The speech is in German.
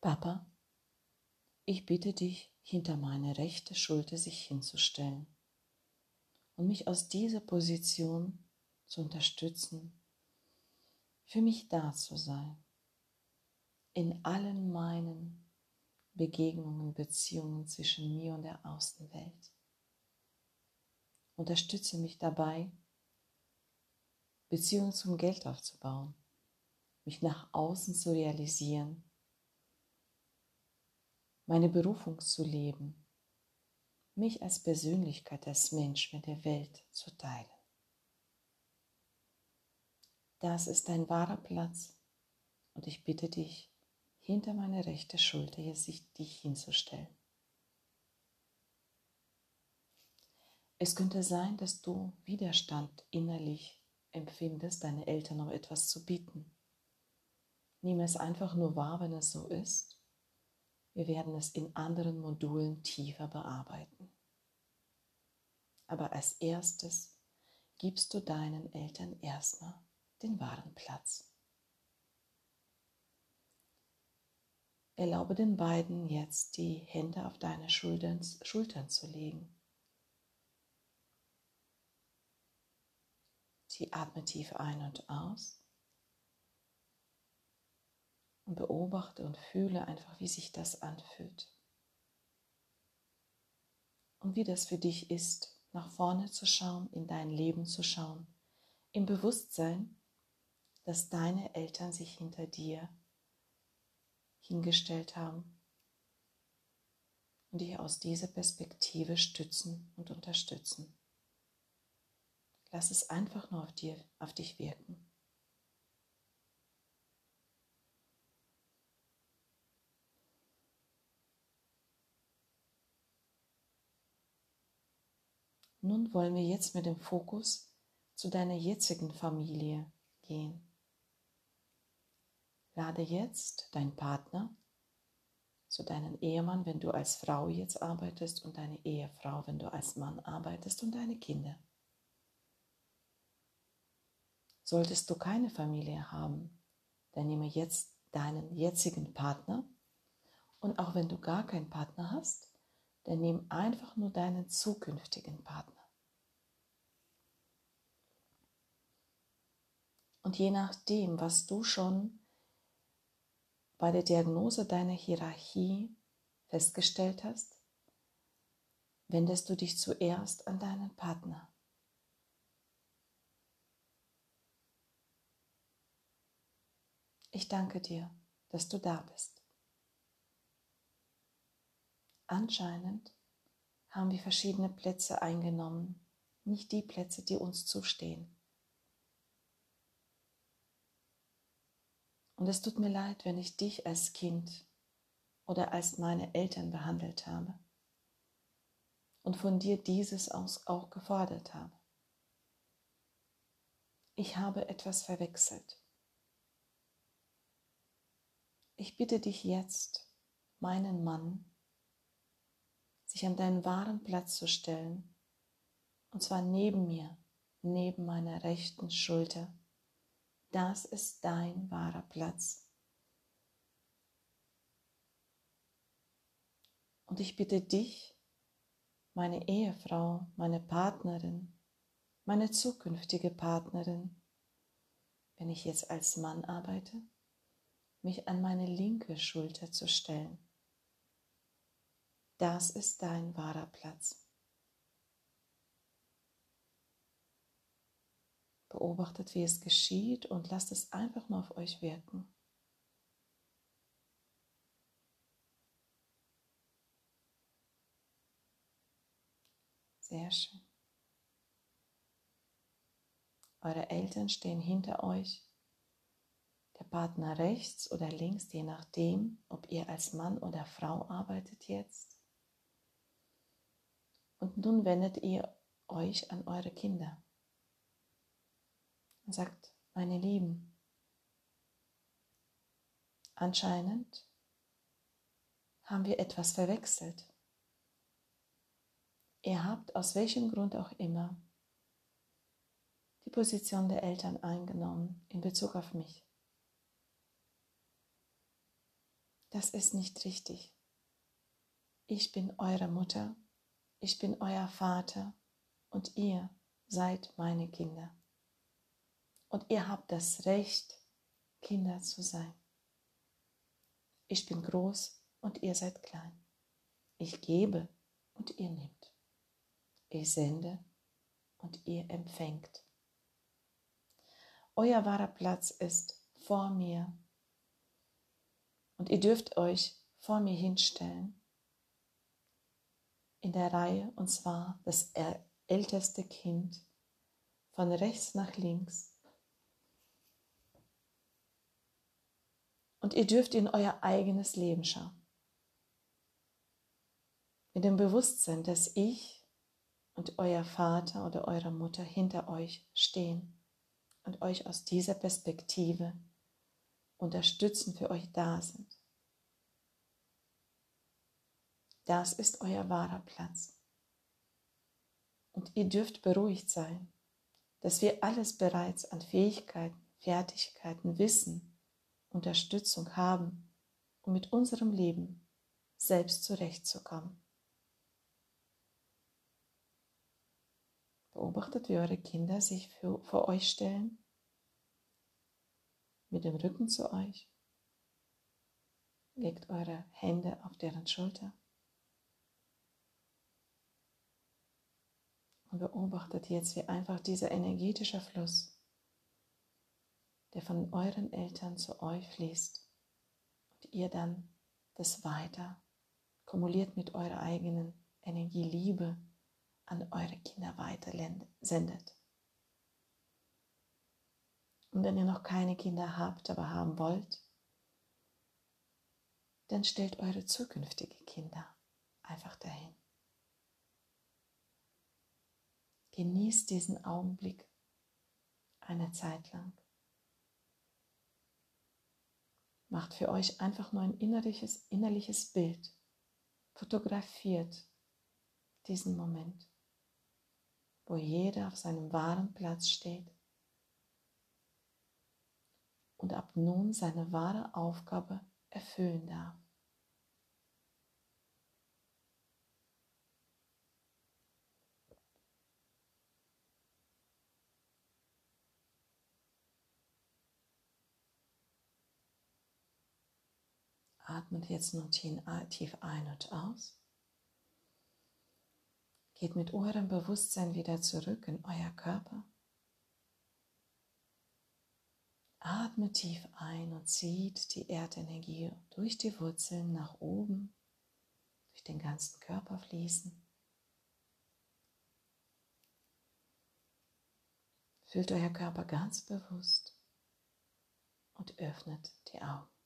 Papa, ich bitte dich, hinter meine rechte Schulter sich hinzustellen und mich aus dieser Position zu unterstützen, für mich da zu sein, in allen meinen Begegnungen, Beziehungen zwischen mir und der Außenwelt. Unterstütze mich dabei, Beziehungen zum Geld aufzubauen, mich nach außen zu realisieren meine Berufung zu leben, mich als Persönlichkeit, als Mensch mit der Welt zu teilen. Das ist dein wahrer Platz und ich bitte dich, hinter meine rechte Schulter jetzt dich hinzustellen. Es könnte sein, dass du Widerstand innerlich empfindest, deine Eltern noch etwas zu bieten. Nimm es einfach nur wahr, wenn es so ist wir werden es in anderen Modulen tiefer bearbeiten. Aber als erstes gibst du deinen Eltern erstmal den wahren Platz. Erlaube den beiden jetzt die Hände auf deine Schultern, Schultern zu legen. Sie atme tief ein und aus und beobachte und fühle einfach, wie sich das anfühlt. Und wie das für dich ist, nach vorne zu schauen, in dein Leben zu schauen, im Bewusstsein, dass deine Eltern sich hinter dir hingestellt haben und dich aus dieser Perspektive stützen und unterstützen. Lass es einfach nur auf, dir, auf dich wirken. Nun wollen wir jetzt mit dem Fokus zu deiner jetzigen Familie gehen. Lade jetzt deinen Partner, zu deinen Ehemann, wenn du als Frau jetzt arbeitest und deine Ehefrau, wenn du als Mann arbeitest und deine Kinder. Solltest du keine Familie haben, dann nehme jetzt deinen jetzigen Partner und auch wenn du gar keinen Partner hast, dann nimm einfach nur deinen zukünftigen Partner. Und je nachdem, was du schon bei der Diagnose deiner Hierarchie festgestellt hast, wendest du dich zuerst an deinen Partner. Ich danke dir, dass du da bist. Anscheinend haben wir verschiedene Plätze eingenommen, nicht die Plätze, die uns zustehen. Und es tut mir leid, wenn ich dich als Kind oder als meine Eltern behandelt habe und von dir dieses auch gefordert habe. Ich habe etwas verwechselt. Ich bitte dich jetzt, meinen Mann, sich an deinen wahren Platz zu stellen, und zwar neben mir, neben meiner rechten Schulter das ist dein wahrer Platz. Und ich bitte dich, meine Ehefrau, meine Partnerin, meine zukünftige Partnerin, wenn ich jetzt als Mann arbeite, mich an meine linke Schulter zu stellen. Das ist dein wahrer Platz. Beobachtet, wie es geschieht und lasst es einfach nur auf euch wirken. Sehr schön. Eure Eltern stehen hinter euch, der Partner rechts oder links, je nachdem, ob ihr als Mann oder Frau arbeitet jetzt. Und nun wendet ihr euch an eure Kinder und sagt, meine Lieben, anscheinend haben wir etwas verwechselt. Ihr habt aus welchem Grund auch immer die Position der Eltern eingenommen in Bezug auf mich. das ist nicht richtig. Ich bin eure Mutter, ich bin euer Vater und ihr seid meine Kinder. Und ihr habt das Recht, Kinder zu sein. Ich bin groß und ihr seid klein. Ich gebe und ihr nehmt. Ich sende und ihr empfängt. Euer wahrer Platz ist vor mir und ihr dürft euch vor mir hinstellen in der Reihe und zwar das älteste Kind von rechts nach links. Und ihr dürft in euer eigenes Leben schauen. Mit dem Bewusstsein, dass ich und euer Vater oder eure Mutter hinter euch stehen und euch aus dieser Perspektive unterstützen, für euch da sind. Das ist euer wahrer Platz. Und ihr dürft beruhigt sein, dass wir alles bereits an Fähigkeiten, Fertigkeiten, Wissen, Unterstützung haben, um mit unserem Leben selbst zurechtzukommen. Beobachtet, wie eure Kinder sich für, vor euch stellen, mit dem Rücken zu euch. Legt eure Hände auf deren Schulter. Und beobachtet jetzt, wie einfach dieser energetische Fluss, der von euren Eltern zu euch fließt und ihr dann das weiter kumuliert mit eurer eigenen Energie, Liebe an eure Kinder weiter sendet. Und wenn ihr noch keine Kinder habt, aber haben wollt, dann stellt eure zukünftigen Kinder einfach dahin. Genießt diesen Augenblick eine Zeit lang. Macht für euch einfach nur ein innerliches, innerliches Bild. Fotografiert diesen Moment, wo jeder auf seinem wahren Platz steht und ab nun seine wahre Aufgabe erfüllen darf. Atmet jetzt nun tief ein und aus. Geht mit eurem Bewusstsein wieder zurück in euer Körper. Atme tief ein und zieht die Erdenergie durch die Wurzeln nach oben, durch den ganzen Körper fließen. Fühlt euer Körper ganz bewusst und öffnet die Augen.